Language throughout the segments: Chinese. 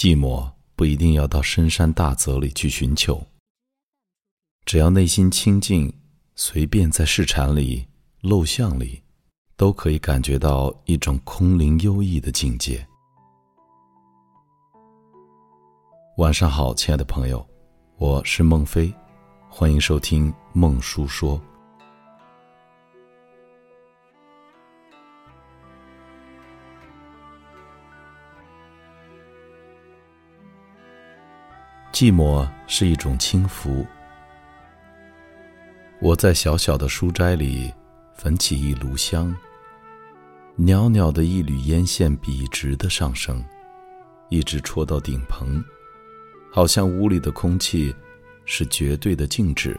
寂寞不一定要到深山大泽里去寻求，只要内心清静，随便在市场里、陋巷里，都可以感觉到一种空灵幽逸的境界。晚上好，亲爱的朋友，我是孟非，欢迎收听孟叔说。寂寞是一种轻浮。我在小小的书斋里焚起一炉香，袅袅的一缕烟线笔直的上升，一直戳到顶棚，好像屋里的空气是绝对的静止，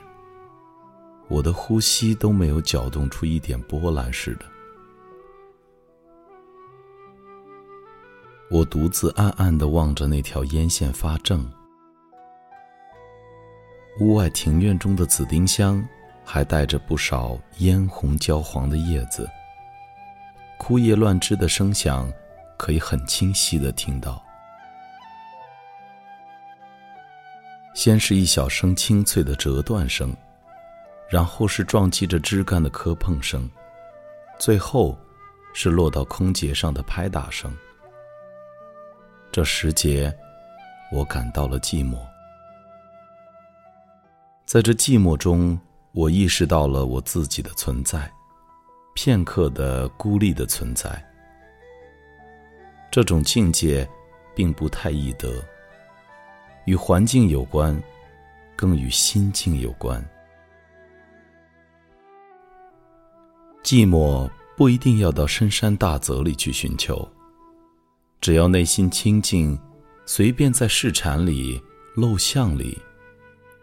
我的呼吸都没有搅动出一点波澜似的。我独自暗暗的望着那条烟线发怔。屋外庭院中的紫丁香，还带着不少嫣红焦黄的叶子。枯叶乱枝的声响，可以很清晰的听到。先是一小声清脆的折断声，然后是撞击着枝干的磕碰声，最后是落到空节上的拍打声。这时节，我感到了寂寞。在这寂寞中，我意识到了我自己的存在，片刻的孤立的存在。这种境界，并不太易得，与环境有关，更与心境有关。寂寞不一定要到深山大泽里去寻求，只要内心清静，随便在市场里、陋巷里。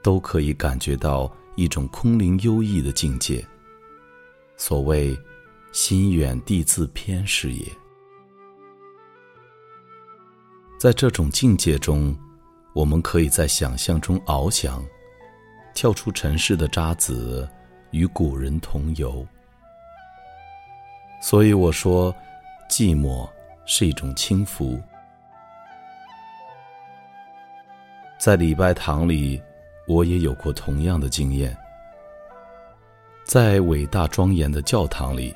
都可以感觉到一种空灵幽逸的境界。所谓“心远地自偏”是也。在这种境界中，我们可以在想象中翱翔，跳出尘世的渣滓，与古人同游。所以我说，寂寞是一种轻浮。在礼拜堂里。我也有过同样的经验，在伟大庄严的教堂里，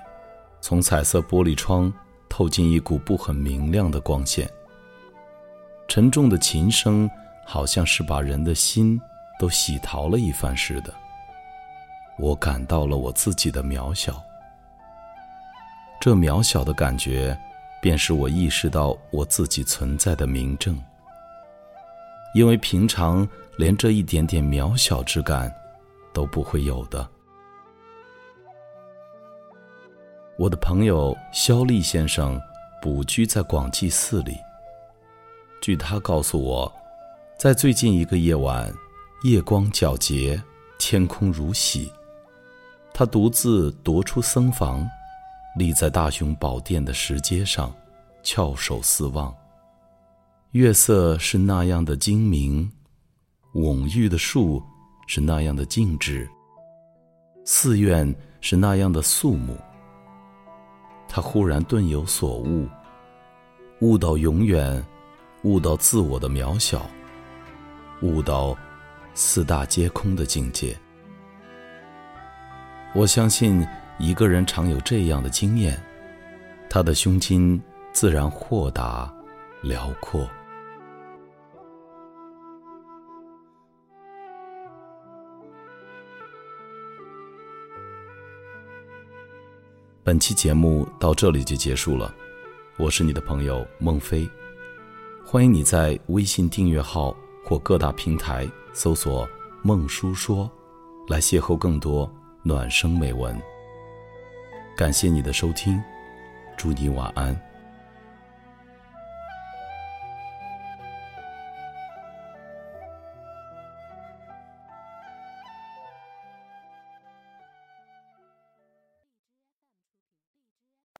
从彩色玻璃窗透进一股不很明亮的光线。沉重的琴声好像是把人的心都洗淘了一番似的。我感到了我自己的渺小，这渺小的感觉，便是我意识到我自己存在的明证。因为平常连这一点点渺小之感都不会有的。我的朋友肖立先生卜居在广济寺里。据他告诉我，在最近一个夜晚，夜光皎洁，天空如洗，他独自踱出僧房，立在大雄宝殿的石阶上，翘首四望。月色是那样的精明，蓊郁的树是那样的静止，寺院是那样的肃穆。他忽然顿有所悟，悟到永远，悟到自我的渺小，悟到四大皆空的境界。我相信一个人常有这样的经验，他的胸襟自然豁达辽阔。本期节目到这里就结束了，我是你的朋友孟非，欢迎你在微信订阅号或各大平台搜索“孟叔说”，来邂逅更多暖声美文。感谢你的收听，祝你晚安。